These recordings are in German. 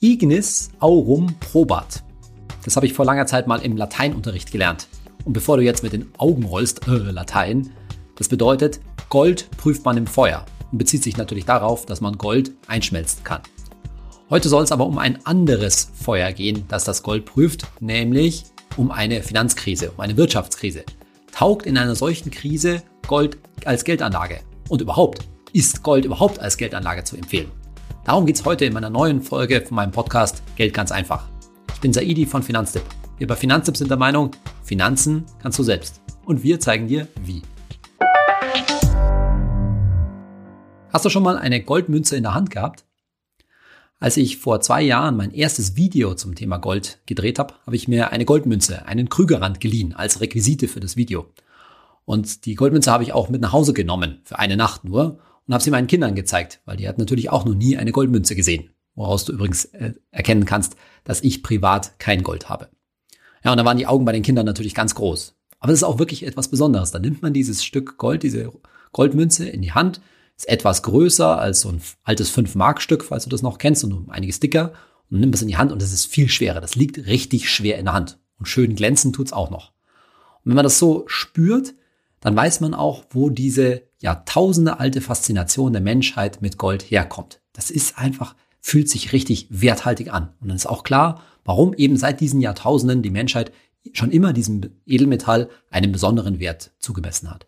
Ignis aurum probat. Das habe ich vor langer Zeit mal im Lateinunterricht gelernt. Und bevor du jetzt mit den Augen rollst, äh, Latein, das bedeutet, Gold prüft man im Feuer und bezieht sich natürlich darauf, dass man Gold einschmelzen kann. Heute soll es aber um ein anderes Feuer gehen, das das Gold prüft, nämlich um eine Finanzkrise, um eine Wirtschaftskrise. Taugt in einer solchen Krise Gold als Geldanlage? Und überhaupt, ist Gold überhaupt als Geldanlage zu empfehlen? Darum geht es heute in meiner neuen Folge von meinem Podcast Geld ganz einfach. Ich bin Saidi von Finanztipp. Wir bei Finanztipp sind der Meinung, Finanzen kannst du selbst. Und wir zeigen dir, wie. Hast du schon mal eine Goldmünze in der Hand gehabt? Als ich vor zwei Jahren mein erstes Video zum Thema Gold gedreht habe, habe ich mir eine Goldmünze, einen Krügerrand geliehen als Requisite für das Video. Und die Goldmünze habe ich auch mit nach Hause genommen, für eine Nacht nur, und habe sie meinen Kindern gezeigt, weil die hatten natürlich auch noch nie eine Goldmünze gesehen. Woraus du übrigens äh, erkennen kannst, dass ich privat kein Gold habe. Ja, und da waren die Augen bei den Kindern natürlich ganz groß. Aber das ist auch wirklich etwas Besonderes. Da nimmt man dieses Stück Gold, diese Goldmünze in die Hand ist etwas größer als so ein altes 5-Mark-Stück, falls du das noch kennst, und einiges dicker. Und nimm es in die Hand und es ist viel schwerer. Das liegt richtig schwer in der Hand. Und schön glänzen tut's auch noch. Und wenn man das so spürt, dann weiß man auch, wo diese Jahrtausende alte Faszination der Menschheit mit Gold herkommt. Das ist einfach, fühlt sich richtig werthaltig an. Und dann ist auch klar, warum eben seit diesen Jahrtausenden die Menschheit schon immer diesem Edelmetall einen besonderen Wert zugemessen hat.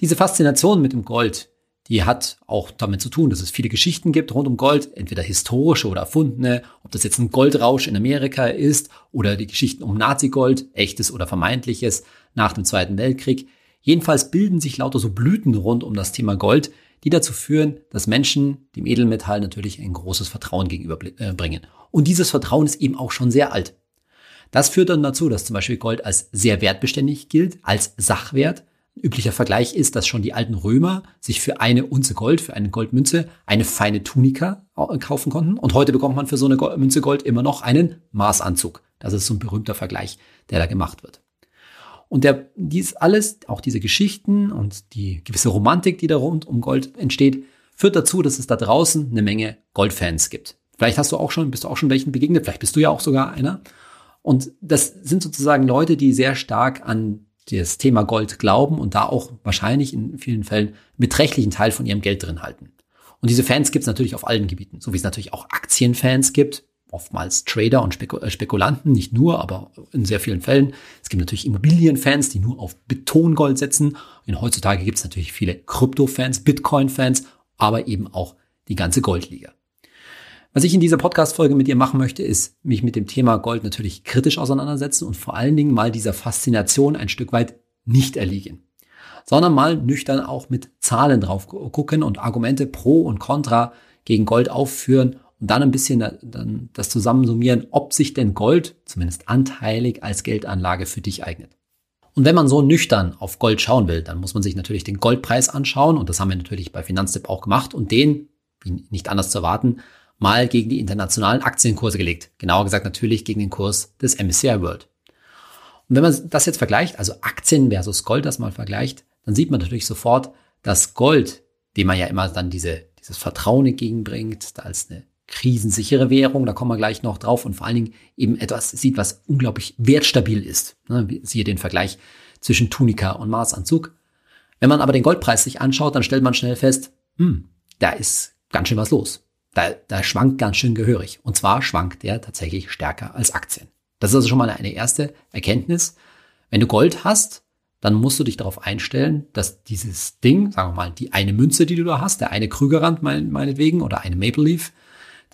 Diese Faszination mit dem Gold, die hat auch damit zu tun, dass es viele Geschichten gibt rund um Gold, entweder historische oder erfundene, ob das jetzt ein Goldrausch in Amerika ist oder die Geschichten um Nazi-Gold, echtes oder vermeintliches nach dem Zweiten Weltkrieg. Jedenfalls bilden sich lauter so Blüten rund um das Thema Gold, die dazu führen, dass Menschen dem Edelmetall natürlich ein großes Vertrauen gegenüberbringen. Und dieses Vertrauen ist eben auch schon sehr alt. Das führt dann dazu, dass zum Beispiel Gold als sehr wertbeständig gilt, als Sachwert üblicher Vergleich ist, dass schon die alten Römer sich für eine Unze Gold, für eine Goldmünze, eine feine Tunika kaufen konnten. Und heute bekommt man für so eine Münze Gold immer noch einen Maßanzug. Das ist so ein berühmter Vergleich, der da gemacht wird. Und der, dies alles, auch diese Geschichten und die gewisse Romantik, die da rund um Gold entsteht, führt dazu, dass es da draußen eine Menge Goldfans gibt. Vielleicht hast du auch schon, bist du auch schon welchen begegnet, vielleicht bist du ja auch sogar einer. Und das sind sozusagen Leute, die sehr stark an das Thema Gold glauben und da auch wahrscheinlich in vielen Fällen beträchtlichen Teil von ihrem Geld drin halten. Und diese Fans gibt es natürlich auf allen Gebieten, so wie es natürlich auch Aktienfans gibt, oftmals Trader und äh, Spekulanten, nicht nur, aber in sehr vielen Fällen. Es gibt natürlich Immobilienfans, die nur auf Betongold setzen. Und heutzutage gibt es natürlich viele Krypto-Fans, Bitcoin-Fans, aber eben auch die ganze Goldliga. Was ich in dieser Podcast-Folge mit dir machen möchte, ist mich mit dem Thema Gold natürlich kritisch auseinandersetzen und vor allen Dingen mal dieser Faszination ein Stück weit nicht erliegen. Sondern mal nüchtern auch mit Zahlen drauf gucken und Argumente pro und contra gegen Gold aufführen und dann ein bisschen dann das zusammensummieren, ob sich denn Gold zumindest anteilig als Geldanlage für dich eignet. Und wenn man so nüchtern auf Gold schauen will, dann muss man sich natürlich den Goldpreis anschauen und das haben wir natürlich bei Finanztipp auch gemacht und den, wie nicht anders zu erwarten, mal gegen die internationalen Aktienkurse gelegt. Genauer gesagt natürlich gegen den Kurs des MSCI World. Und wenn man das jetzt vergleicht, also Aktien versus Gold das mal vergleicht, dann sieht man natürlich sofort, dass Gold, dem man ja immer dann diese, dieses Vertrauen entgegenbringt, als eine krisensichere Währung, da kommen wir gleich noch drauf und vor allen Dingen eben etwas sieht, was unglaublich wertstabil ist. Ne, siehe den Vergleich zwischen Tunika und Maßanzug. Wenn man aber den Goldpreis sich anschaut, dann stellt man schnell fest, hm, da ist ganz schön was los da, da schwankt ganz schön gehörig. Und zwar schwankt der tatsächlich stärker als Aktien. Das ist also schon mal eine erste Erkenntnis. Wenn du Gold hast, dann musst du dich darauf einstellen, dass dieses Ding, sagen wir mal, die eine Münze, die du da hast, der eine Krügerrand meinetwegen oder eine Maple Leaf,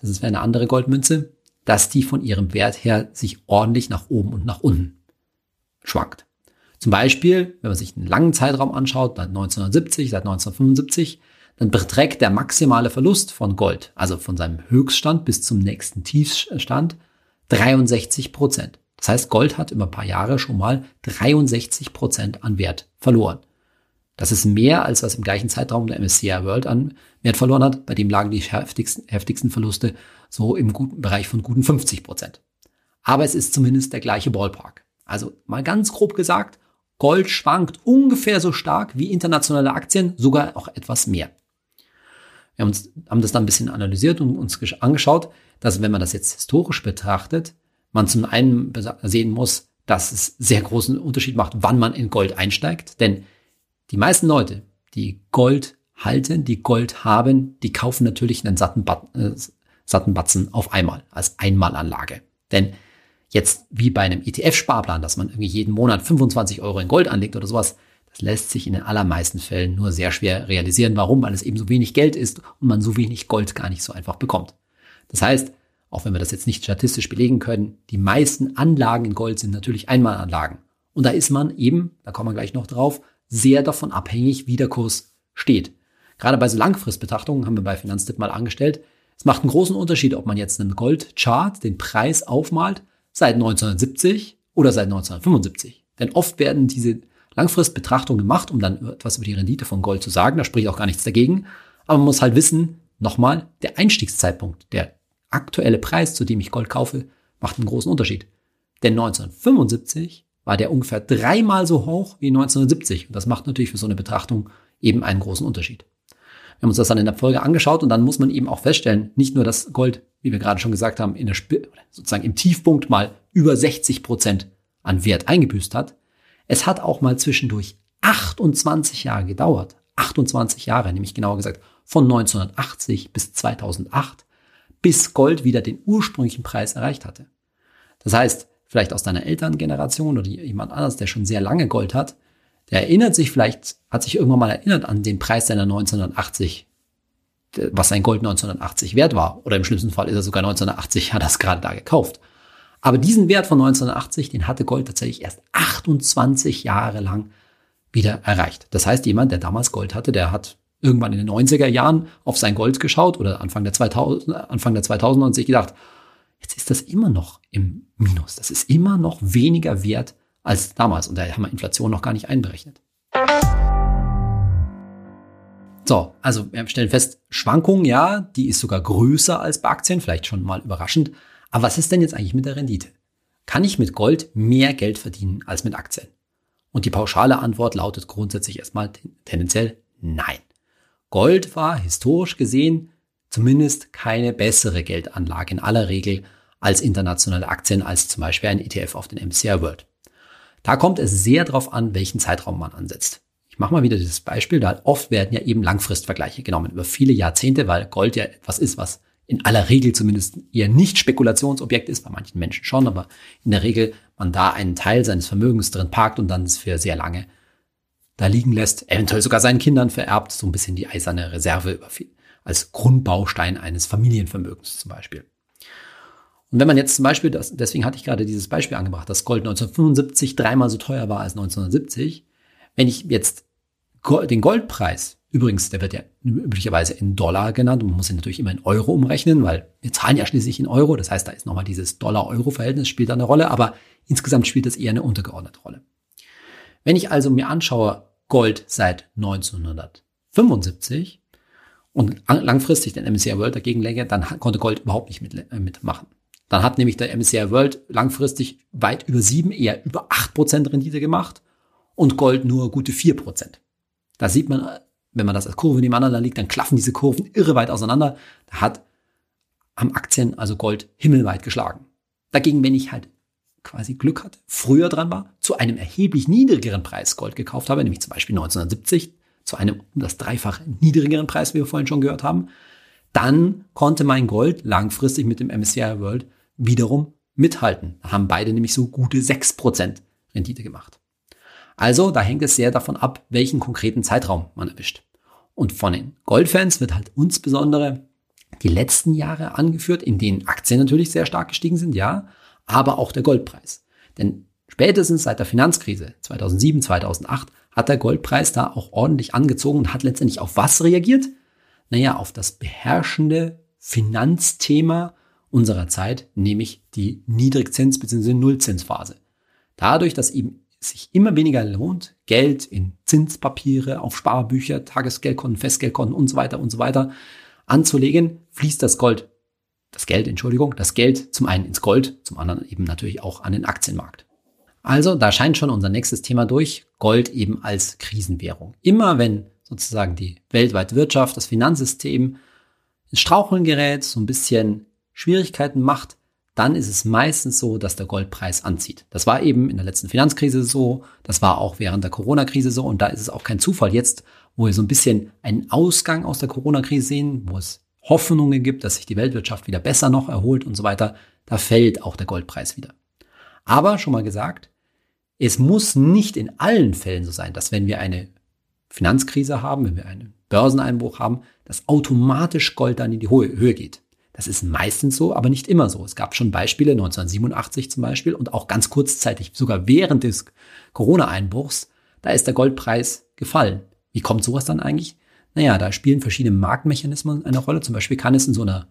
das ist eine andere Goldmünze, dass die von ihrem Wert her sich ordentlich nach oben und nach unten schwankt. Zum Beispiel, wenn man sich einen langen Zeitraum anschaut, seit 1970, seit 1975, dann beträgt der maximale Verlust von Gold, also von seinem Höchststand bis zum nächsten Tiefstand, 63 Prozent. Das heißt, Gold hat über ein paar Jahre schon mal 63 Prozent an Wert verloren. Das ist mehr, als was im gleichen Zeitraum der MSCI World an Wert verloren hat. Bei dem lagen die heftigsten, heftigsten Verluste so im guten Bereich von guten 50 Prozent. Aber es ist zumindest der gleiche Ballpark. Also mal ganz grob gesagt, Gold schwankt ungefähr so stark wie internationale Aktien, sogar auch etwas mehr. Wir haben, uns, haben das dann ein bisschen analysiert und uns angeschaut, dass wenn man das jetzt historisch betrachtet, man zum einen sehen muss, dass es sehr großen Unterschied macht, wann man in Gold einsteigt. Denn die meisten Leute, die Gold halten, die Gold haben, die kaufen natürlich einen satten, äh, satten Batzen auf einmal, als Einmalanlage. Denn jetzt wie bei einem ETF-Sparplan, dass man irgendwie jeden Monat 25 Euro in Gold anlegt oder sowas, das lässt sich in den allermeisten Fällen nur sehr schwer realisieren. Warum? Weil es eben so wenig Geld ist und man so wenig Gold gar nicht so einfach bekommt. Das heißt, auch wenn wir das jetzt nicht statistisch belegen können, die meisten Anlagen in Gold sind natürlich Einmalanlagen. Und da ist man eben, da kommen wir gleich noch drauf, sehr davon abhängig, wie der Kurs steht. Gerade bei so Langfristbetrachtungen haben wir bei Finanztipp mal angestellt. Es macht einen großen Unterschied, ob man jetzt einen Goldchart, den Preis aufmalt, seit 1970 oder seit 1975. Denn oft werden diese Langfristbetrachtungen gemacht, um dann etwas über die Rendite von Gold zu sagen. Da spricht auch gar nichts dagegen. Aber man muss halt wissen, nochmal, der Einstiegszeitpunkt, der aktuelle Preis, zu dem ich Gold kaufe, macht einen großen Unterschied. Denn 1975 war der ungefähr dreimal so hoch wie 1970. Und das macht natürlich für so eine Betrachtung eben einen großen Unterschied. Wir haben uns das dann in der Folge angeschaut und dann muss man eben auch feststellen, nicht nur, dass Gold, wie wir gerade schon gesagt haben, in der Sp sozusagen im Tiefpunkt mal über 60 Prozent an Wert eingebüßt hat. Es hat auch mal zwischendurch 28 Jahre gedauert. 28 Jahre, nämlich genauer gesagt von 1980 bis 2008, bis Gold wieder den ursprünglichen Preis erreicht hatte. Das heißt, vielleicht aus deiner Elterngeneration oder jemand anders, der schon sehr lange Gold hat, der erinnert sich vielleicht, hat sich irgendwann mal erinnert an den Preis seiner 1980, was sein Gold 1980 wert war. Oder im schlimmsten Fall ist er sogar 1980, hat er es gerade da gekauft. Aber diesen Wert von 1980, den hatte Gold tatsächlich erst 28 Jahre lang wieder erreicht. Das heißt, jemand, der damals Gold hatte, der hat irgendwann in den 90er Jahren auf sein Gold geschaut oder Anfang der 2000, Anfang der 2000er und sich gedacht, jetzt ist das immer noch im Minus. Das ist immer noch weniger wert als damals. Und da haben wir Inflation noch gar nicht einberechnet. So, also wir stellen fest, Schwankungen, ja, die ist sogar größer als bei Aktien, vielleicht schon mal überraschend. Aber was ist denn jetzt eigentlich mit der Rendite? Kann ich mit Gold mehr Geld verdienen als mit Aktien? Und die pauschale Antwort lautet grundsätzlich erstmal tendenziell nein. Gold war historisch gesehen zumindest keine bessere Geldanlage in aller Regel als internationale Aktien, als zum Beispiel ein ETF auf den MSCI World. Da kommt es sehr darauf an, welchen Zeitraum man ansetzt. Ich mache mal wieder dieses Beispiel, da oft werden ja eben Langfristvergleiche genommen über viele Jahrzehnte, weil Gold ja etwas ist, was in aller Regel zumindest eher nicht Spekulationsobjekt ist, bei manchen Menschen schon, aber in der Regel man da einen Teil seines Vermögens drin parkt und dann es für sehr lange da liegen lässt, eventuell sogar seinen Kindern vererbt, so ein bisschen die eiserne Reserve als Grundbaustein eines Familienvermögens zum Beispiel. Und wenn man jetzt zum Beispiel, das, deswegen hatte ich gerade dieses Beispiel angebracht, dass Gold 1975 dreimal so teuer war als 1970. Wenn ich jetzt den Goldpreis, übrigens, der wird ja üblicherweise in Dollar genannt und man muss ihn natürlich immer in Euro umrechnen, weil wir zahlen ja schließlich in Euro. Das heißt, da ist nochmal dieses Dollar-Euro-Verhältnis spielt da eine Rolle, aber insgesamt spielt das eher eine untergeordnete Rolle. Wenn ich also mir anschaue, Gold seit 1975 und langfristig den MSCI World dagegen lege, dann konnte Gold überhaupt nicht mit, äh, mitmachen. Dann hat nämlich der MSCI World langfristig weit über sieben, eher über acht Prozent Rendite gemacht und Gold nur gute vier Prozent. Da sieht man, wenn man das als Kurve nebeneinander liegt, dann klaffen diese Kurven irre weit auseinander. Da hat am Aktien also Gold himmelweit geschlagen. Dagegen, wenn ich halt quasi Glück hatte, früher dran war, zu einem erheblich niedrigeren Preis Gold gekauft habe, nämlich zum Beispiel 1970, zu einem um das Dreifache niedrigeren Preis, wie wir vorhin schon gehört haben, dann konnte mein Gold langfristig mit dem MSCI World wiederum mithalten. Da haben beide nämlich so gute 6% Rendite gemacht. Also, da hängt es sehr davon ab, welchen konkreten Zeitraum man erwischt. Und von den Goldfans wird halt insbesondere die letzten Jahre angeführt, in denen Aktien natürlich sehr stark gestiegen sind, ja, aber auch der Goldpreis. Denn spätestens seit der Finanzkrise 2007, 2008 hat der Goldpreis da auch ordentlich angezogen und hat letztendlich auf was reagiert? Naja, auf das beherrschende Finanzthema unserer Zeit, nämlich die Niedrigzins- bzw. Nullzinsphase. Dadurch, dass eben sich immer weniger lohnt, Geld in Zinspapiere, auf Sparbücher, Tagesgeldkonten, Festgeldkonten und so weiter und so weiter anzulegen, fließt das Gold das Geld, Entschuldigung, das Geld zum einen ins Gold, zum anderen eben natürlich auch an den Aktienmarkt. Also, da scheint schon unser nächstes Thema durch, Gold eben als Krisenwährung. Immer wenn sozusagen die weltweite Wirtschaft, das Finanzsystem ins Straucheln gerät, so ein bisschen Schwierigkeiten macht, dann ist es meistens so, dass der Goldpreis anzieht. Das war eben in der letzten Finanzkrise so, das war auch während der Corona-Krise so und da ist es auch kein Zufall jetzt, wo wir so ein bisschen einen Ausgang aus der Corona-Krise sehen, wo es Hoffnungen gibt, dass sich die Weltwirtschaft wieder besser noch erholt und so weiter, da fällt auch der Goldpreis wieder. Aber schon mal gesagt, es muss nicht in allen Fällen so sein, dass wenn wir eine Finanzkrise haben, wenn wir einen Börseneinbruch haben, dass automatisch Gold dann in die Höhe geht. Das ist meistens so, aber nicht immer so. Es gab schon Beispiele, 1987 zum Beispiel, und auch ganz kurzzeitig, sogar während des Corona-Einbruchs, da ist der Goldpreis gefallen. Wie kommt sowas dann eigentlich? Naja, da spielen verschiedene Marktmechanismen eine Rolle. Zum Beispiel kann es in so einer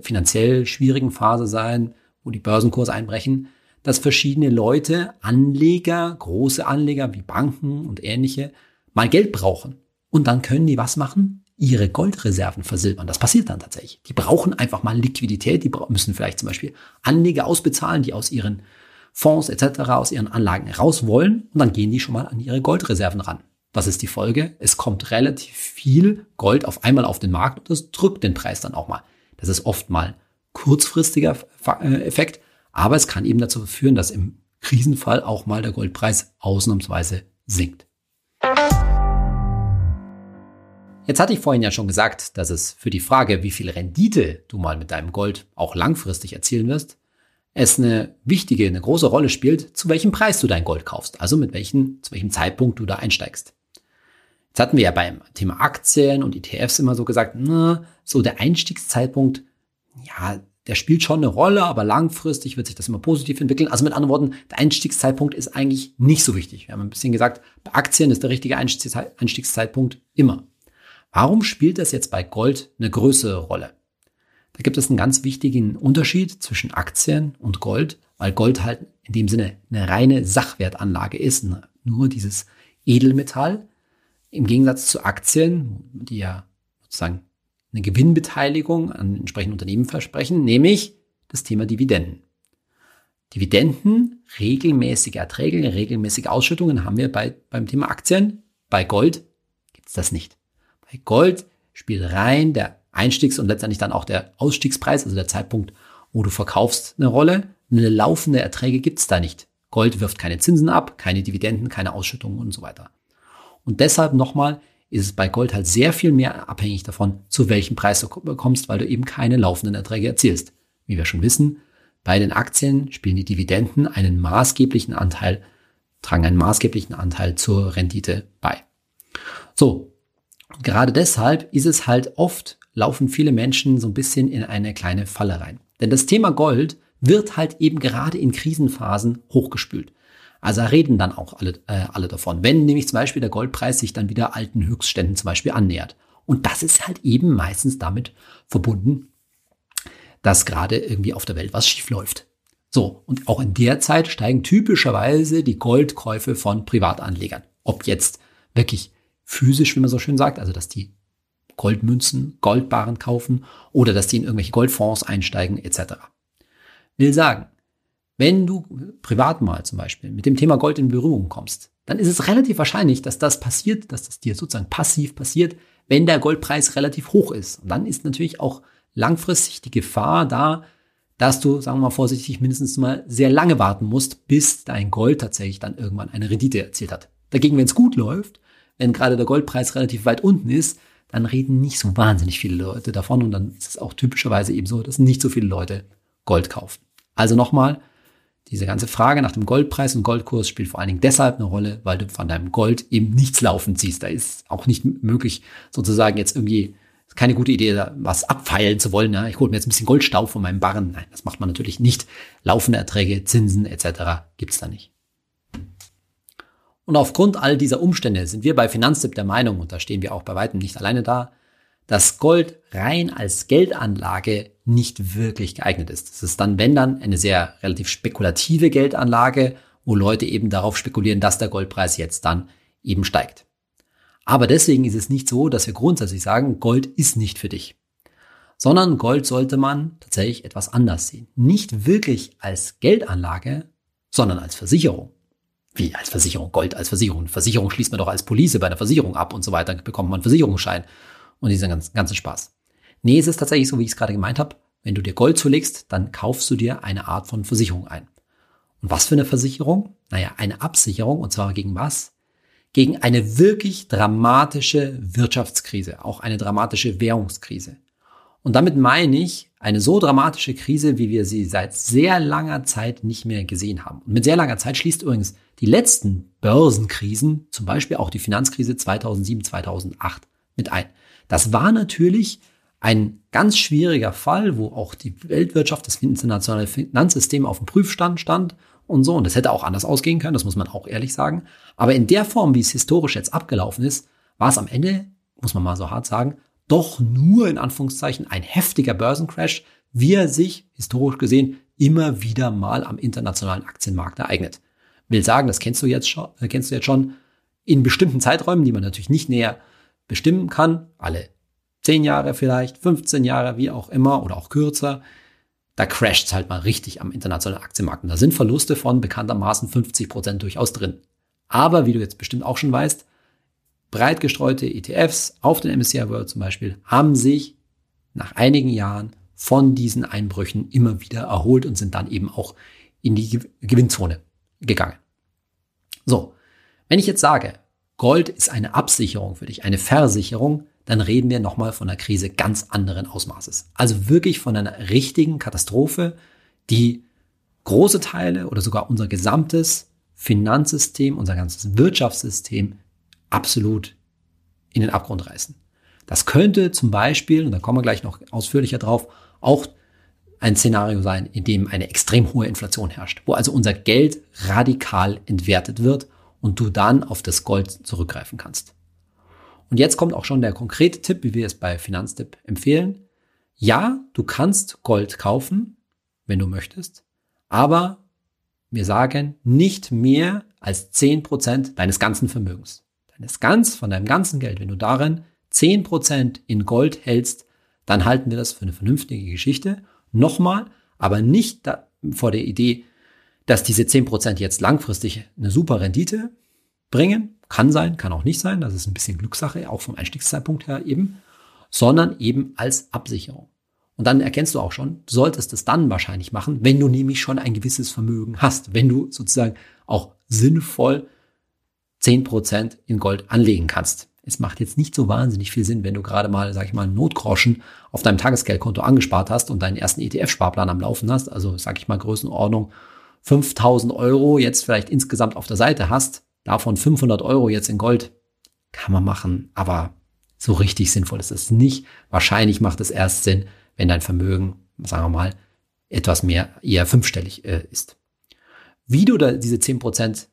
finanziell schwierigen Phase sein, wo die Börsenkurse einbrechen, dass verschiedene Leute, Anleger, große Anleger wie Banken und ähnliche, mal Geld brauchen. Und dann können die was machen? ihre Goldreserven versilbern. Das passiert dann tatsächlich. Die brauchen einfach mal Liquidität. Die müssen vielleicht zum Beispiel Anleger ausbezahlen, die aus ihren Fonds etc., aus ihren Anlagen raus wollen. Und dann gehen die schon mal an ihre Goldreserven ran. Was ist die Folge? Es kommt relativ viel Gold auf einmal auf den Markt und das drückt den Preis dann auch mal. Das ist oft mal kurzfristiger äh, Effekt, aber es kann eben dazu führen, dass im Krisenfall auch mal der Goldpreis ausnahmsweise sinkt. Jetzt hatte ich vorhin ja schon gesagt, dass es für die Frage, wie viel Rendite du mal mit deinem Gold auch langfristig erzielen wirst, es eine wichtige, eine große Rolle spielt, zu welchem Preis du dein Gold kaufst, also mit welchem, zu welchem Zeitpunkt du da einsteigst. Jetzt hatten wir ja beim Thema Aktien und ETFs immer so gesagt, na, so der Einstiegszeitpunkt, ja, der spielt schon eine Rolle, aber langfristig wird sich das immer positiv entwickeln. Also mit anderen Worten, der Einstiegszeitpunkt ist eigentlich nicht so wichtig. Wir haben ein bisschen gesagt, bei Aktien ist der richtige Einstiegszeitpunkt immer. Warum spielt das jetzt bei Gold eine größere Rolle? Da gibt es einen ganz wichtigen Unterschied zwischen Aktien und Gold, weil Gold halt in dem Sinne eine reine Sachwertanlage ist, nur dieses Edelmetall. Im Gegensatz zu Aktien, die ja sozusagen eine Gewinnbeteiligung an entsprechenden Unternehmen versprechen, nämlich das Thema Dividenden. Dividenden, regelmäßige Erträge, regelmäßige Ausschüttungen haben wir bei, beim Thema Aktien. Bei Gold gibt es das nicht. Bei Gold spielt rein der Einstiegs- und letztendlich dann auch der Ausstiegspreis, also der Zeitpunkt, wo du verkaufst, eine Rolle. Eine laufende Erträge gibt's da nicht. Gold wirft keine Zinsen ab, keine Dividenden, keine Ausschüttungen und so weiter. Und deshalb nochmal ist es bei Gold halt sehr viel mehr abhängig davon, zu welchem Preis du bekommst, weil du eben keine laufenden Erträge erzielst. Wie wir schon wissen, bei den Aktien spielen die Dividenden einen maßgeblichen Anteil, tragen einen maßgeblichen Anteil zur Rendite bei. So, gerade deshalb ist es halt oft, laufen viele Menschen so ein bisschen in eine kleine Falle rein. Denn das Thema Gold wird halt eben gerade in Krisenphasen hochgespült. Also reden dann auch alle, äh, alle davon. Wenn nämlich zum Beispiel der Goldpreis sich dann wieder alten Höchstständen zum Beispiel annähert. Und das ist halt eben meistens damit verbunden, dass gerade irgendwie auf der Welt was schief läuft. So, und auch in der Zeit steigen typischerweise die Goldkäufe von Privatanlegern. Ob jetzt wirklich physisch, wie man so schön sagt, also dass die Goldmünzen, Goldbaren kaufen oder dass die in irgendwelche Goldfonds einsteigen etc. Will sagen, wenn du privat mal zum Beispiel mit dem Thema Gold in Berührung kommst, dann ist es relativ wahrscheinlich, dass das passiert, dass das dir sozusagen passiv passiert, wenn der Goldpreis relativ hoch ist. Und dann ist natürlich auch langfristig die Gefahr da, dass du, sagen wir mal vorsichtig, mindestens mal sehr lange warten musst, bis dein Gold tatsächlich dann irgendwann eine Rendite erzielt hat. Dagegen, wenn es gut läuft, wenn gerade der Goldpreis relativ weit unten ist, dann reden nicht so wahnsinnig viele Leute davon und dann ist es auch typischerweise eben so, dass nicht so viele Leute Gold kaufen. Also nochmal, diese ganze Frage nach dem Goldpreis und Goldkurs spielt vor allen Dingen deshalb eine Rolle, weil du von deinem Gold eben nichts laufen siehst. Da ist auch nicht möglich, sozusagen jetzt irgendwie keine gute Idee, was abfeilen zu wollen. Ja. Ich hole mir jetzt ein bisschen Goldstaub von meinem Barren. Nein, das macht man natürlich nicht. Laufende Erträge, Zinsen etc. gibt's da nicht. Und aufgrund all dieser Umstände sind wir bei Finanztipp der Meinung, und da stehen wir auch bei weitem nicht alleine da, dass Gold rein als Geldanlage nicht wirklich geeignet ist. Es ist dann, wenn dann, eine sehr relativ spekulative Geldanlage, wo Leute eben darauf spekulieren, dass der Goldpreis jetzt dann eben steigt. Aber deswegen ist es nicht so, dass wir grundsätzlich sagen, Gold ist nicht für dich. Sondern Gold sollte man tatsächlich etwas anders sehen. Nicht wirklich als Geldanlage, sondern als Versicherung. Wie als Versicherung, Gold als Versicherung. Versicherung schließt man doch als Police bei einer Versicherung ab und so weiter, bekommt man einen Versicherungsschein und diesen ganzen, Spaß. Nee, es ist tatsächlich so, wie ich es gerade gemeint habe. Wenn du dir Gold zulegst, dann kaufst du dir eine Art von Versicherung ein. Und was für eine Versicherung? Naja, eine Absicherung. Und zwar gegen was? Gegen eine wirklich dramatische Wirtschaftskrise, auch eine dramatische Währungskrise. Und damit meine ich eine so dramatische Krise, wie wir sie seit sehr langer Zeit nicht mehr gesehen haben. Und mit sehr langer Zeit schließt übrigens die letzten Börsenkrisen, zum Beispiel auch die Finanzkrise 2007, 2008 mit ein. Das war natürlich ein ganz schwieriger Fall, wo auch die Weltwirtschaft, das internationale Finanzsystem auf dem Prüfstand stand und so. Und das hätte auch anders ausgehen können, das muss man auch ehrlich sagen. Aber in der Form, wie es historisch jetzt abgelaufen ist, war es am Ende, muss man mal so hart sagen, doch nur in Anführungszeichen ein heftiger Börsencrash, wie er sich historisch gesehen immer wieder mal am internationalen Aktienmarkt ereignet. Will sagen, das kennst du jetzt schon, äh, kennst du jetzt schon in bestimmten Zeiträumen, die man natürlich nicht näher bestimmen kann, alle 10 Jahre vielleicht, 15 Jahre, wie auch immer oder auch kürzer, da crasht es halt mal richtig am internationalen Aktienmarkt. Und da sind Verluste von bekanntermaßen 50 Prozent durchaus drin. Aber wie du jetzt bestimmt auch schon weißt, breit gestreute ETFs auf den MSCI World zum Beispiel haben sich nach einigen Jahren von diesen Einbrüchen immer wieder erholt und sind dann eben auch in die Gewinnzone gegangen. So, wenn ich jetzt sage, Gold ist eine Absicherung für dich, eine Versicherung, dann reden wir nochmal von einer Krise ganz anderen Ausmaßes. Also wirklich von einer richtigen Katastrophe, die große Teile oder sogar unser gesamtes Finanzsystem, unser ganzes Wirtschaftssystem absolut in den Abgrund reißen. Das könnte zum Beispiel, und da kommen wir gleich noch ausführlicher drauf, auch ein Szenario sein, in dem eine extrem hohe Inflation herrscht, wo also unser Geld radikal entwertet wird und du dann auf das Gold zurückgreifen kannst. Und jetzt kommt auch schon der konkrete Tipp, wie wir es bei Finanztipp empfehlen. Ja, du kannst Gold kaufen, wenn du möchtest, aber wir sagen nicht mehr als zehn Prozent deines ganzen Vermögens. Deines ganz, von deinem ganzen Geld. Wenn du darin zehn Prozent in Gold hältst, dann halten wir das für eine vernünftige Geschichte. Nochmal, aber nicht vor der Idee, dass diese zehn Prozent jetzt langfristig eine super Rendite bringen, kann sein, kann auch nicht sein. Das ist ein bisschen Glückssache, auch vom Einstiegszeitpunkt her eben. Sondern eben als Absicherung. Und dann erkennst du auch schon, du solltest es dann wahrscheinlich machen, wenn du nämlich schon ein gewisses Vermögen hast. Wenn du sozusagen auch sinnvoll zehn Prozent in Gold anlegen kannst. Es macht jetzt nicht so wahnsinnig viel Sinn, wenn du gerade mal, sag ich mal, einen Notgroschen auf deinem Tagesgeldkonto angespart hast und deinen ersten ETF-Sparplan am Laufen hast, also sag ich mal Größenordnung 5000 Euro jetzt vielleicht insgesamt auf der Seite hast, Davon 500 Euro jetzt in Gold kann man machen, aber so richtig sinnvoll ist es nicht. Wahrscheinlich macht es erst Sinn, wenn dein Vermögen, sagen wir mal, etwas mehr, eher fünfstellig äh, ist. Wie du da diese 10%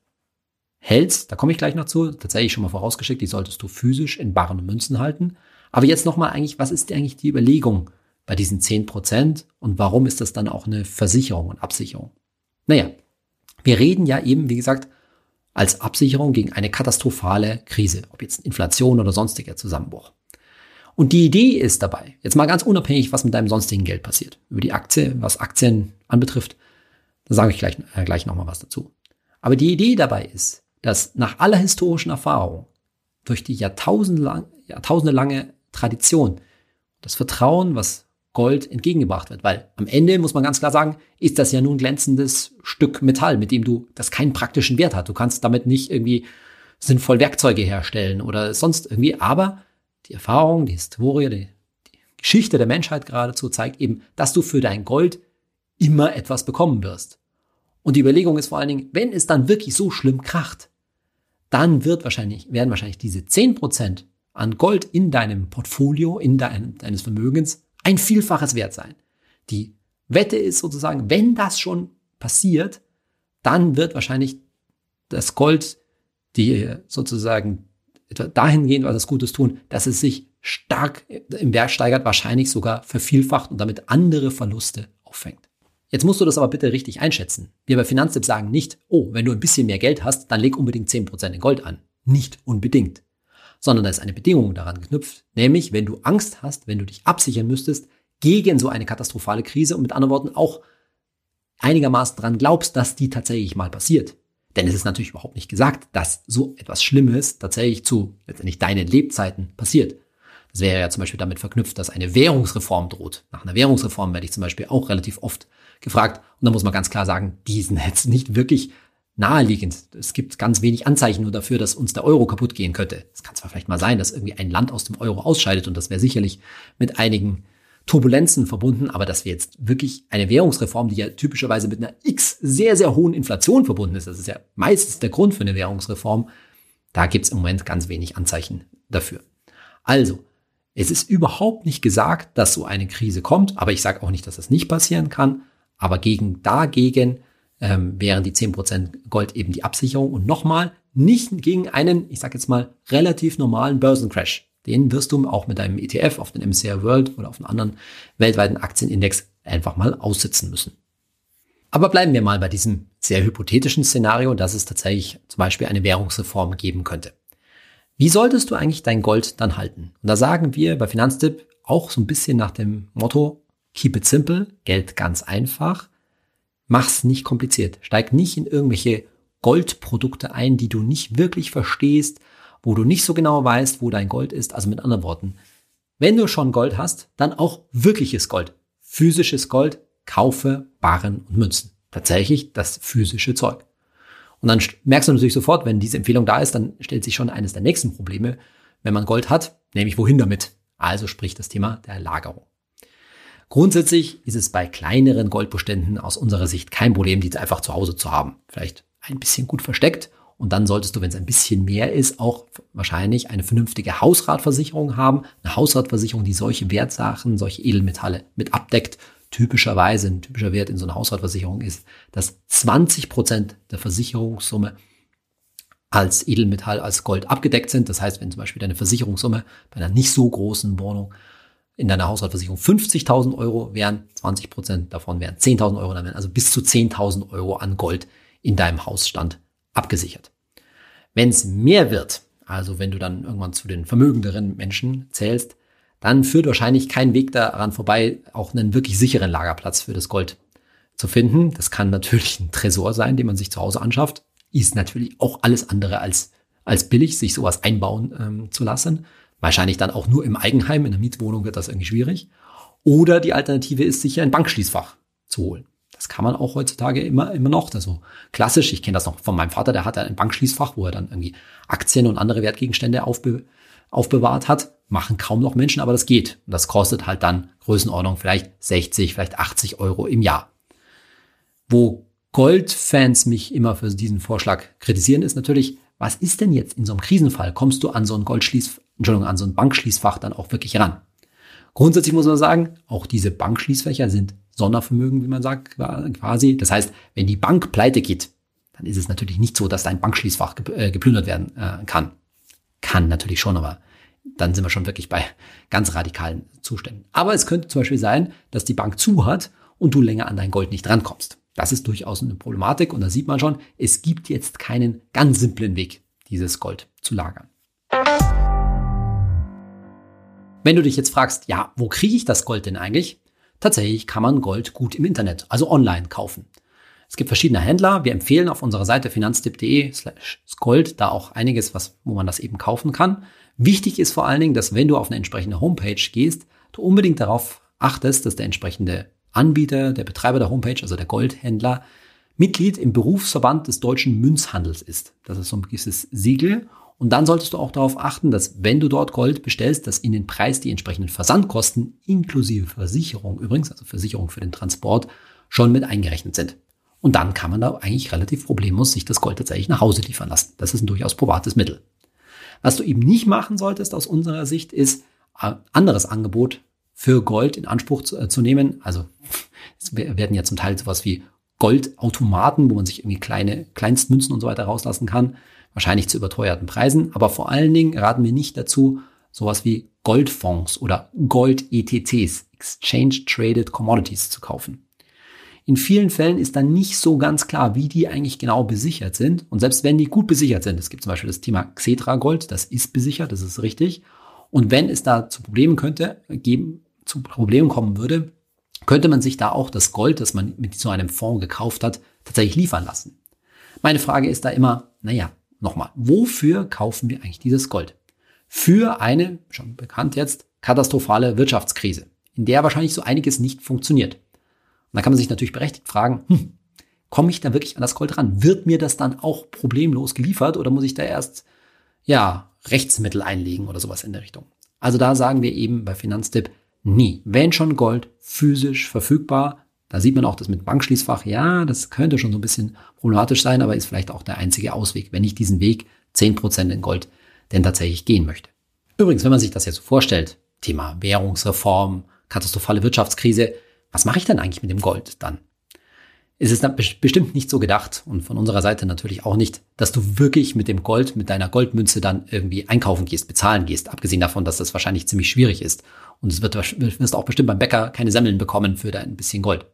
hältst, da komme ich gleich noch zu, tatsächlich schon mal vorausgeschickt, die solltest du physisch in Barren und Münzen halten. Aber jetzt nochmal eigentlich, was ist eigentlich die Überlegung bei diesen 10% und warum ist das dann auch eine Versicherung und Absicherung? Naja, wir reden ja eben, wie gesagt, als Absicherung gegen eine katastrophale Krise, ob jetzt Inflation oder sonstiger Zusammenbruch. Und die Idee ist dabei, jetzt mal ganz unabhängig, was mit deinem sonstigen Geld passiert, über die Aktie, was Aktien anbetrifft, da sage ich gleich, äh, gleich nochmal was dazu. Aber die Idee dabei ist, dass nach aller historischen Erfahrung, durch die jahrtausendelange, jahrtausendelange Tradition, das Vertrauen, was Gold entgegengebracht wird. Weil am Ende muss man ganz klar sagen, ist das ja nun ein glänzendes Stück Metall, mit dem du, das keinen praktischen Wert hat. Du kannst damit nicht irgendwie sinnvoll Werkzeuge herstellen oder sonst irgendwie. Aber die Erfahrung, die Historie, die, die Geschichte der Menschheit geradezu zeigt eben, dass du für dein Gold immer etwas bekommen wirst. Und die Überlegung ist vor allen Dingen, wenn es dann wirklich so schlimm kracht, dann wird wahrscheinlich, werden wahrscheinlich diese 10% an Gold in deinem Portfolio, in deinem, deines Vermögens ein Vielfaches wert sein. Die Wette ist sozusagen, wenn das schon passiert, dann wird wahrscheinlich das Gold die sozusagen dahingehend was es Gutes tun, dass es sich stark im Wert steigert, wahrscheinlich sogar vervielfacht und damit andere Verluste auffängt. Jetzt musst du das aber bitte richtig einschätzen. Wir bei Finanztipp sagen nicht, oh, wenn du ein bisschen mehr Geld hast, dann leg unbedingt 10% in Gold an. Nicht unbedingt sondern da ist eine Bedingung daran geknüpft, nämlich wenn du Angst hast, wenn du dich absichern müsstest gegen so eine katastrophale Krise und mit anderen Worten auch einigermaßen dran glaubst, dass die tatsächlich mal passiert. Denn es ist natürlich überhaupt nicht gesagt, dass so etwas Schlimmes tatsächlich zu letztendlich deinen Lebzeiten passiert. Das wäre ja zum Beispiel damit verknüpft, dass eine Währungsreform droht. Nach einer Währungsreform werde ich zum Beispiel auch relativ oft gefragt. Und da muss man ganz klar sagen, die sind jetzt nicht wirklich naheliegend. Es gibt ganz wenig Anzeichen nur dafür, dass uns der Euro kaputt gehen könnte. Es kann zwar vielleicht mal sein, dass irgendwie ein Land aus dem Euro ausscheidet und das wäre sicherlich mit einigen Turbulenzen verbunden, aber dass wir jetzt wirklich eine Währungsreform, die ja typischerweise mit einer x sehr, sehr hohen Inflation verbunden ist, das ist ja meistens der Grund für eine Währungsreform, da gibt es im Moment ganz wenig Anzeichen dafür. Also, es ist überhaupt nicht gesagt, dass so eine Krise kommt, aber ich sage auch nicht, dass das nicht passieren kann. Aber gegen dagegen ähm, wären die 10% Gold eben die Absicherung. Und nochmal, nicht gegen einen, ich sage jetzt mal, relativ normalen Börsencrash. Den wirst du auch mit deinem ETF auf den MSCI World oder auf einen anderen weltweiten Aktienindex einfach mal aussitzen müssen. Aber bleiben wir mal bei diesem sehr hypothetischen Szenario, dass es tatsächlich zum Beispiel eine Währungsreform geben könnte. Wie solltest du eigentlich dein Gold dann halten? Und da sagen wir bei Finanztipp auch so ein bisschen nach dem Motto, keep it simple, Geld ganz einfach, mach's nicht kompliziert. Steig nicht in irgendwelche Goldprodukte ein, die du nicht wirklich verstehst, wo du nicht so genau weißt, wo dein Gold ist. Also mit anderen Worten, wenn du schon Gold hast, dann auch wirkliches Gold. Physisches Gold, kaufe Barren und Münzen. Tatsächlich das physische Zeug. Und dann merkst du natürlich sofort, wenn diese Empfehlung da ist, dann stellt sich schon eines der nächsten Probleme, wenn man Gold hat, nämlich wohin damit? Also sprich das Thema der Lagerung. Grundsätzlich ist es bei kleineren Goldbeständen aus unserer Sicht kein Problem, die einfach zu Hause zu haben. Vielleicht ein bisschen gut versteckt. Und dann solltest du, wenn es ein bisschen mehr ist, auch wahrscheinlich eine vernünftige Hausratversicherung haben. Eine Hausratversicherung, die solche Wertsachen, solche Edelmetalle mit abdeckt typischerweise ein typischer Wert in so einer Hausratversicherung ist, dass 20 Prozent der Versicherungssumme als Edelmetall, als Gold abgedeckt sind. Das heißt, wenn zum Beispiel deine Versicherungssumme bei einer nicht so großen Wohnung in deiner Hausratversicherung 50.000 Euro wären, 20 Prozent davon wären 10.000 Euro, dann wären also bis zu 10.000 Euro an Gold in deinem Hausstand abgesichert. Wenn es mehr wird, also wenn du dann irgendwann zu den vermögenderen Menschen zählst, dann führt wahrscheinlich kein Weg daran vorbei, auch einen wirklich sicheren Lagerplatz für das Gold zu finden. Das kann natürlich ein Tresor sein, den man sich zu Hause anschafft. Ist natürlich auch alles andere als, als billig, sich sowas einbauen ähm, zu lassen. Wahrscheinlich dann auch nur im Eigenheim, in der Mietwohnung wird das irgendwie schwierig. Oder die Alternative ist, sich ein Bankschließfach zu holen. Das kann man auch heutzutage immer, immer noch. Also klassisch, ich kenne das noch von meinem Vater, der hatte ein Bankschließfach, wo er dann irgendwie Aktien und andere Wertgegenstände aufbe aufbewahrt hat machen kaum noch Menschen, aber das geht. Und das kostet halt dann Größenordnung vielleicht 60, vielleicht 80 Euro im Jahr. Wo Goldfans mich immer für diesen Vorschlag kritisieren, ist natürlich, was ist denn jetzt in so einem Krisenfall? Kommst du an so ein Goldschließ, Entschuldigung, an so ein Bankschließfach dann auch wirklich ran? Grundsätzlich muss man sagen, auch diese Bankschließfächer sind Sondervermögen, wie man sagt, quasi. Das heißt, wenn die Bank pleite geht, dann ist es natürlich nicht so, dass dein Bankschließfach äh, geplündert werden äh, kann. Kann natürlich schon, aber dann sind wir schon wirklich bei ganz radikalen Zuständen. Aber es könnte zum Beispiel sein, dass die Bank zu hat und du länger an dein Gold nicht rankommst. Das ist durchaus eine Problematik und da sieht man schon, es gibt jetzt keinen ganz simplen Weg, dieses Gold zu lagern. Wenn du dich jetzt fragst, ja, wo kriege ich das Gold denn eigentlich? Tatsächlich kann man Gold gut im Internet, also online kaufen. Es gibt verschiedene Händler. Wir empfehlen auf unserer Seite finanztipp.de slash Gold da auch einiges, was, wo man das eben kaufen kann. Wichtig ist vor allen Dingen, dass wenn du auf eine entsprechende Homepage gehst, du unbedingt darauf achtest, dass der entsprechende Anbieter, der Betreiber der Homepage, also der Goldhändler, Mitglied im Berufsverband des deutschen Münzhandels ist. Das ist so ein gewisses Siegel. Und dann solltest du auch darauf achten, dass wenn du dort Gold bestellst, dass in den Preis die entsprechenden Versandkosten inklusive Versicherung übrigens, also Versicherung für den Transport, schon mit eingerechnet sind. Und dann kann man da eigentlich relativ problemlos sich das Gold tatsächlich nach Hause liefern lassen. Das ist ein durchaus privates Mittel. Was du eben nicht machen solltest aus unserer Sicht ist, ein anderes Angebot für Gold in Anspruch zu, äh, zu nehmen. Also es werden ja zum Teil sowas wie Goldautomaten, wo man sich irgendwie kleine Kleinstmünzen und so weiter rauslassen kann, wahrscheinlich zu überteuerten Preisen. Aber vor allen Dingen raten wir nicht dazu, sowas wie Goldfonds oder Gold-ETCs, Exchange Traded Commodities, zu kaufen. In vielen Fällen ist dann nicht so ganz klar, wie die eigentlich genau besichert sind. Und selbst wenn die gut besichert sind, es gibt zum Beispiel das Thema Xetra Gold, das ist besichert, das ist richtig. Und wenn es da zu Problemen könnte, geben, zu Problemen kommen würde, könnte man sich da auch das Gold, das man mit so einem Fonds gekauft hat, tatsächlich liefern lassen. Meine Frage ist da immer, naja, nochmal, wofür kaufen wir eigentlich dieses Gold? Für eine, schon bekannt jetzt, katastrophale Wirtschaftskrise, in der wahrscheinlich so einiges nicht funktioniert. Und da kann man sich natürlich berechtigt fragen, hm, komme ich da wirklich an das Gold ran? Wird mir das dann auch problemlos geliefert oder muss ich da erst, ja, Rechtsmittel einlegen oder sowas in der Richtung? Also da sagen wir eben bei Finanztipp nie. Wenn schon Gold physisch verfügbar, da sieht man auch das mit Bankschließfach, ja, das könnte schon so ein bisschen problematisch sein, aber ist vielleicht auch der einzige Ausweg, wenn ich diesen Weg 10% in Gold denn tatsächlich gehen möchte. Übrigens, wenn man sich das jetzt so vorstellt, Thema Währungsreform, katastrophale Wirtschaftskrise, was mache ich denn eigentlich mit dem Gold dann? ist es dann bestimmt nicht so gedacht und von unserer Seite natürlich auch nicht, dass du wirklich mit dem Gold, mit deiner Goldmünze dann irgendwie einkaufen gehst, bezahlen gehst, abgesehen davon, dass das wahrscheinlich ziemlich schwierig ist. Und es wird, wirst auch bestimmt beim Bäcker keine Semmeln bekommen für dein bisschen Gold.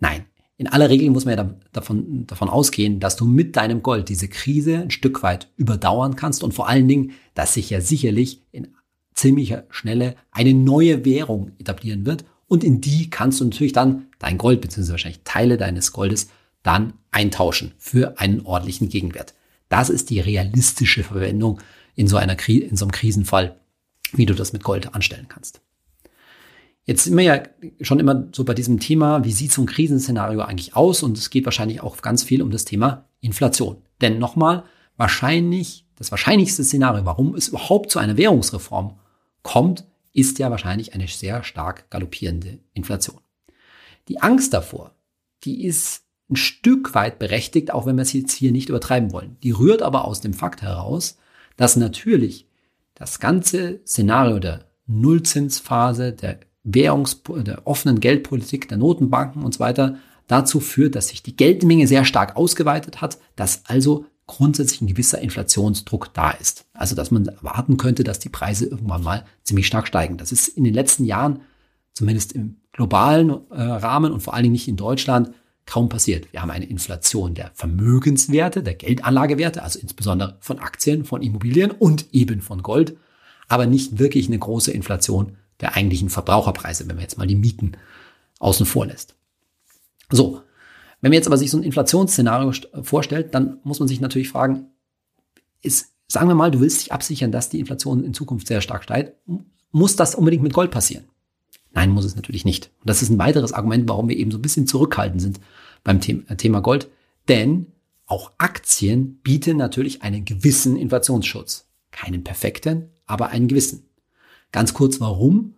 Nein. In aller Regel muss man ja davon, davon ausgehen, dass du mit deinem Gold diese Krise ein Stück weit überdauern kannst und vor allen Dingen, dass sich ja sicherlich in ziemlicher Schnelle eine neue Währung etablieren wird und in die kannst du natürlich dann dein Gold beziehungsweise wahrscheinlich Teile deines Goldes dann eintauschen für einen ordentlichen Gegenwert. Das ist die realistische Verwendung in so einer in so einem Krisenfall, wie du das mit Gold anstellen kannst. Jetzt sind wir ja schon immer so bei diesem Thema, wie sieht so ein Krisenszenario eigentlich aus? Und es geht wahrscheinlich auch ganz viel um das Thema Inflation. Denn nochmal, wahrscheinlich, das wahrscheinlichste Szenario, warum es überhaupt zu einer Währungsreform kommt, ist ja wahrscheinlich eine sehr stark galoppierende Inflation. Die Angst davor, die ist ein Stück weit berechtigt, auch wenn wir es jetzt hier nicht übertreiben wollen. Die rührt aber aus dem Fakt heraus, dass natürlich das ganze Szenario der Nullzinsphase, der Währungs-, der offenen Geldpolitik, der Notenbanken und so weiter dazu führt, dass sich die Geldmenge sehr stark ausgeweitet hat, dass also grundsätzlich ein gewisser Inflationsdruck da ist. Also dass man erwarten könnte, dass die Preise irgendwann mal ziemlich stark steigen. Das ist in den letzten Jahren, zumindest im globalen äh, Rahmen und vor allen Dingen nicht in Deutschland, kaum passiert. Wir haben eine Inflation der Vermögenswerte, der Geldanlagewerte, also insbesondere von Aktien, von Immobilien und eben von Gold, aber nicht wirklich eine große Inflation der eigentlichen Verbraucherpreise, wenn man jetzt mal die Mieten außen vor lässt. So, wenn man jetzt aber sich so ein Inflationsszenario vorstellt, dann muss man sich natürlich fragen, ist, sagen wir mal, du willst dich absichern, dass die Inflation in Zukunft sehr stark steigt, muss das unbedingt mit Gold passieren? Nein, muss es natürlich nicht. Und das ist ein weiteres Argument, warum wir eben so ein bisschen zurückhaltend sind beim äh, Thema Gold. Denn auch Aktien bieten natürlich einen gewissen Inflationsschutz. Keinen perfekten, aber einen gewissen. Ganz kurz, warum?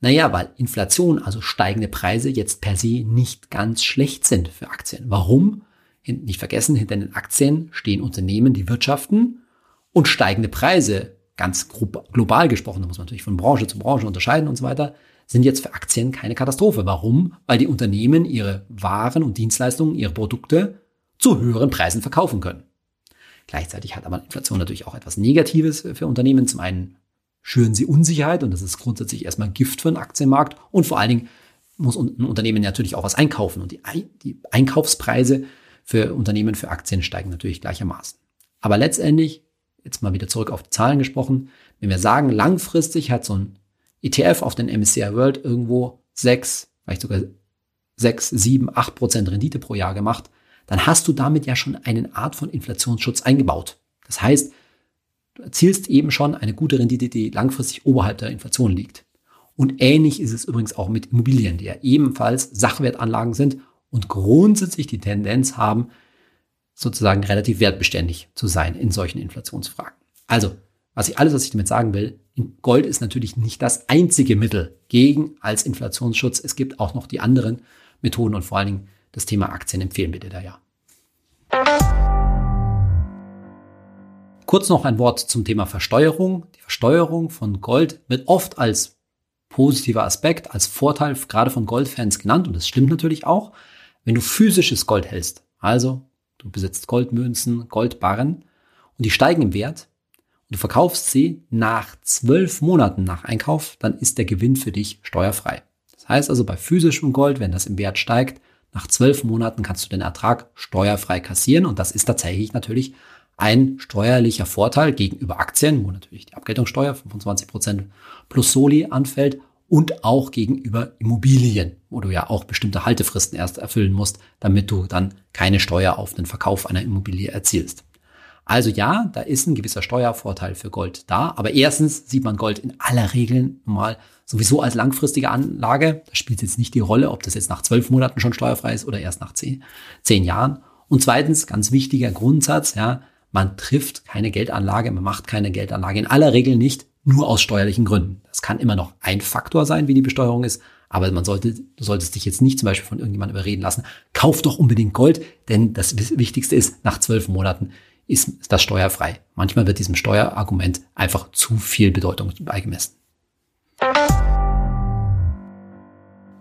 Naja, weil Inflation, also steigende Preise, jetzt per se nicht ganz schlecht sind für Aktien. Warum? Nicht vergessen, hinter den Aktien stehen Unternehmen, die wirtschaften und steigende Preise, ganz global gesprochen, da muss man natürlich von Branche zu Branche unterscheiden und so weiter, sind jetzt für Aktien keine Katastrophe. Warum? Weil die Unternehmen ihre Waren und Dienstleistungen, ihre Produkte zu höheren Preisen verkaufen können. Gleichzeitig hat aber Inflation natürlich auch etwas Negatives für Unternehmen. Zum einen schüren sie Unsicherheit und das ist grundsätzlich erstmal Gift für den Aktienmarkt und vor allen Dingen muss ein Unternehmen natürlich auch was einkaufen und die, Einkaufspreise für Unternehmen für Aktien steigen natürlich gleichermaßen. Aber letztendlich, jetzt mal wieder zurück auf die Zahlen gesprochen, wenn wir sagen, langfristig hat so ein ETF auf den MSCI World irgendwo sechs, vielleicht sogar sechs, sieben, acht Prozent Rendite pro Jahr gemacht, dann hast du damit ja schon eine Art von Inflationsschutz eingebaut. Das heißt, Du erzielst eben schon eine gute Rendite, die langfristig oberhalb der Inflation liegt. Und ähnlich ist es übrigens auch mit Immobilien, die ja ebenfalls Sachwertanlagen sind und grundsätzlich die Tendenz haben, sozusagen relativ wertbeständig zu sein in solchen Inflationsfragen. Also, was ich alles, was ich damit sagen will, Gold ist natürlich nicht das einzige Mittel gegen als Inflationsschutz. Es gibt auch noch die anderen Methoden und vor allen Dingen das Thema Aktien empfehlen wir dir da ja. Kurz noch ein Wort zum Thema Versteuerung. Die Versteuerung von Gold wird oft als positiver Aspekt, als Vorteil gerade von Goldfans genannt und das stimmt natürlich auch. Wenn du physisches Gold hältst, also du besitzt Goldmünzen, Goldbarren und die steigen im Wert und du verkaufst sie nach zwölf Monaten nach Einkauf, dann ist der Gewinn für dich steuerfrei. Das heißt also bei physischem Gold, wenn das im Wert steigt, nach zwölf Monaten kannst du den Ertrag steuerfrei kassieren und das ist tatsächlich natürlich ein steuerlicher Vorteil gegenüber Aktien, wo natürlich die Abgeltungssteuer 25 Prozent plus Soli anfällt und auch gegenüber Immobilien, wo du ja auch bestimmte Haltefristen erst erfüllen musst, damit du dann keine Steuer auf den Verkauf einer Immobilie erzielst. Also ja, da ist ein gewisser Steuervorteil für Gold da, aber erstens sieht man Gold in aller Regel mal sowieso als langfristige Anlage. Da spielt jetzt nicht die Rolle, ob das jetzt nach zwölf Monaten schon steuerfrei ist oder erst nach zehn, zehn Jahren. Und zweitens, ganz wichtiger Grundsatz, ja, man trifft keine Geldanlage, man macht keine Geldanlage in aller Regel nicht nur aus steuerlichen Gründen. Das kann immer noch ein Faktor sein, wie die Besteuerung ist, aber man sollte, du solltest dich jetzt nicht zum Beispiel von irgendjemandem überreden lassen, kauf doch unbedingt Gold, denn das Wichtigste ist, nach zwölf Monaten ist das steuerfrei. Manchmal wird diesem Steuerargument einfach zu viel Bedeutung beigemessen.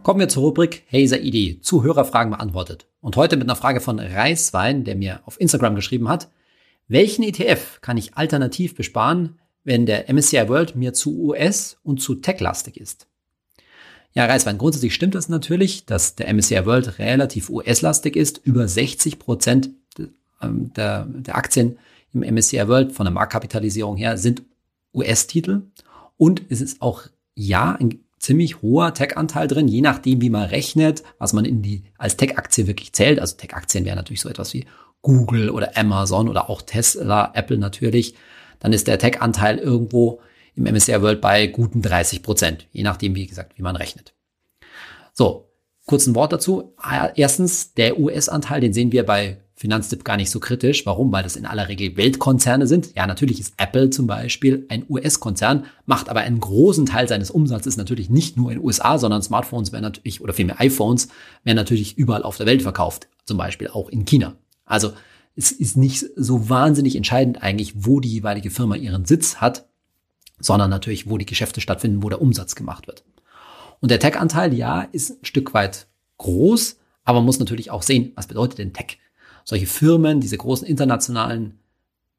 Kommen wir zur Rubrik Hazer Idee, Zuhörerfragen beantwortet. Und heute mit einer Frage von Reiswein, der mir auf Instagram geschrieben hat. Welchen ETF kann ich alternativ besparen, wenn der MSCI World mir zu US und zu tech-lastig ist? Ja, Reiswein, grundsätzlich stimmt es das natürlich, dass der MSCI World relativ US-lastig ist. Über 60 Prozent ähm, der, der Aktien im MSCI World von der Marktkapitalisierung her sind US-Titel. Und es ist auch, ja, ein ziemlich hoher Tech-Anteil drin, je nachdem, wie man rechnet, was man in die, als Tech-Aktie wirklich zählt. Also Tech-Aktien wären natürlich so etwas wie Google oder Amazon oder auch Tesla, Apple natürlich. Dann ist der Tech-Anteil irgendwo im MSCI World bei guten 30 Prozent, je nachdem, wie gesagt, wie man rechnet. So, kurzen Wort dazu. Erstens, der US-Anteil, den sehen wir bei Finanztipp gar nicht so kritisch. Warum? Weil das in aller Regel Weltkonzerne sind. Ja, natürlich ist Apple zum Beispiel ein US-Konzern, macht aber einen großen Teil seines Umsatzes natürlich nicht nur in den USA, sondern Smartphones werden natürlich, oder vielmehr iPhones, werden natürlich überall auf der Welt verkauft. Zum Beispiel auch in China. Also es ist nicht so wahnsinnig entscheidend eigentlich, wo die jeweilige Firma ihren Sitz hat, sondern natürlich, wo die Geschäfte stattfinden, wo der Umsatz gemacht wird. Und der Tech-Anteil, ja, ist ein Stück weit groß, aber man muss natürlich auch sehen, was bedeutet denn Tech? solche Firmen, diese großen internationalen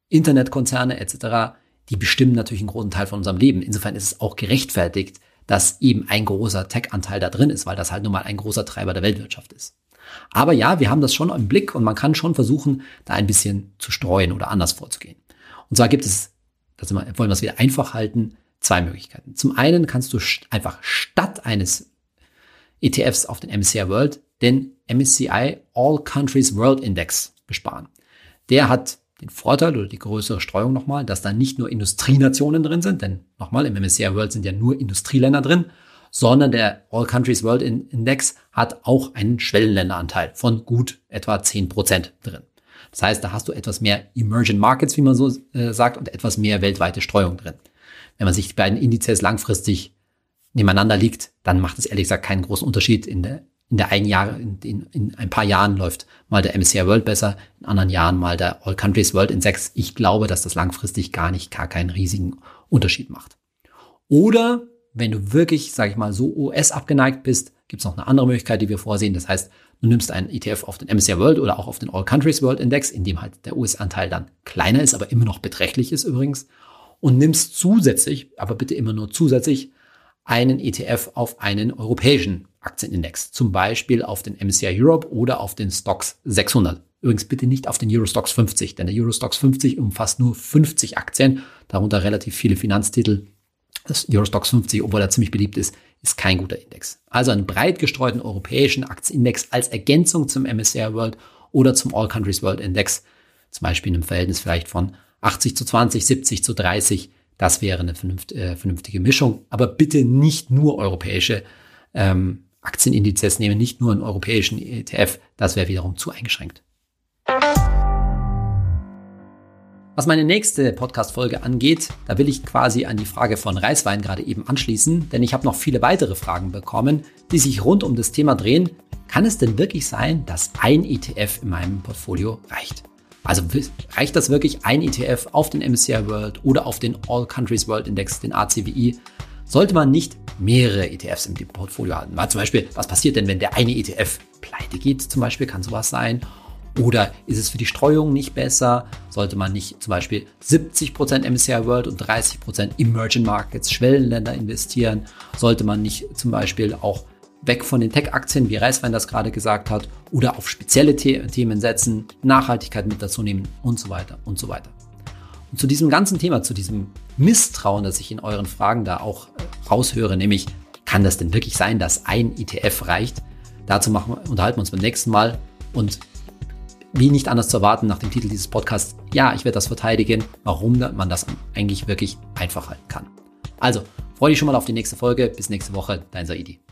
Internetkonzerne etc., die bestimmen natürlich einen großen Teil von unserem Leben. Insofern ist es auch gerechtfertigt, dass eben ein großer Tech-Anteil da drin ist, weil das halt nun mal ein großer Treiber der Weltwirtschaft ist. Aber ja, wir haben das schon im Blick und man kann schon versuchen, da ein bisschen zu streuen oder anders vorzugehen. Und zwar gibt es, das wollen wir es wieder einfach halten, zwei Möglichkeiten. Zum einen kannst du einfach statt eines ETFs auf den MSCI World den MSCI All Countries World Index besparen. Der hat den Vorteil oder die größere Streuung nochmal, dass da nicht nur Industrienationen drin sind, denn nochmal im MSCI World sind ja nur Industrieländer drin, sondern der All Countries World Index hat auch einen Schwellenländeranteil von gut etwa 10 Prozent drin. Das heißt, da hast du etwas mehr Emerging Markets, wie man so äh, sagt, und etwas mehr weltweite Streuung drin. Wenn man sich die beiden Indizes langfristig nebeneinander liegt, dann macht es ehrlich gesagt keinen großen Unterschied in der in der einen Jahr, in, in, in ein paar Jahren läuft mal der MSCI World besser, in anderen Jahren mal der All Countries World Index. Ich glaube, dass das langfristig gar nicht, gar keinen riesigen Unterschied macht. Oder wenn du wirklich, sage ich mal, so US abgeneigt bist, gibt es noch eine andere Möglichkeit, die wir vorsehen. Das heißt, du nimmst einen ETF auf den MSCI World oder auch auf den All Countries World Index, in dem halt der US-Anteil dann kleiner ist, aber immer noch beträchtlich ist übrigens, und nimmst zusätzlich, aber bitte immer nur zusätzlich, einen ETF auf einen europäischen Aktienindex, zum Beispiel auf den MSCI Europe oder auf den Stocks 600. Übrigens bitte nicht auf den Eurostox 50, denn der Eurostox 50 umfasst nur 50 Aktien, darunter relativ viele Finanztitel. Das Eurostox 50, obwohl er ziemlich beliebt ist, ist kein guter Index. Also einen breit gestreuten europäischen Aktienindex als Ergänzung zum MSCI World oder zum All Countries World Index, zum Beispiel in einem Verhältnis vielleicht von 80 zu 20, 70 zu 30. Das wäre eine äh, vernünftige Mischung, aber bitte nicht nur europäische ähm, Aktienindizes nehmen, nicht nur einen europäischen ETF, das wäre wiederum zu eingeschränkt. Was meine nächste Podcast-Folge angeht, da will ich quasi an die Frage von Reiswein gerade eben anschließen, denn ich habe noch viele weitere Fragen bekommen, die sich rund um das Thema drehen. Kann es denn wirklich sein, dass ein ETF in meinem Portfolio reicht? Also reicht das wirklich ein ETF auf den MSCI World oder auf den All Countries World Index, den ACWI? sollte man nicht mehrere ETFs im Portfolio haben. Mal zum Beispiel, was passiert denn, wenn der eine ETF pleite geht? Zum Beispiel kann sowas sein. Oder ist es für die Streuung nicht besser? Sollte man nicht zum Beispiel 70% MSCI World und 30% Emerging Markets, Schwellenländer investieren? Sollte man nicht zum Beispiel auch weg von den Tech-Aktien, wie Reiswein das gerade gesagt hat, oder auf spezielle Themen setzen, Nachhaltigkeit mit dazu nehmen und so weiter und so weiter. Und zu diesem ganzen Thema, zu diesem Misstrauen, das ich in euren Fragen da auch äh, raushöre, nämlich, kann das denn wirklich sein, dass ein ETF reicht? Dazu machen, unterhalten wir uns beim nächsten Mal. Und wie nicht anders zu erwarten nach dem Titel dieses Podcasts, ja, ich werde das verteidigen, warum man das eigentlich wirklich einfach halten kann. Also, freue dich schon mal auf die nächste Folge. Bis nächste Woche, dein Saidi.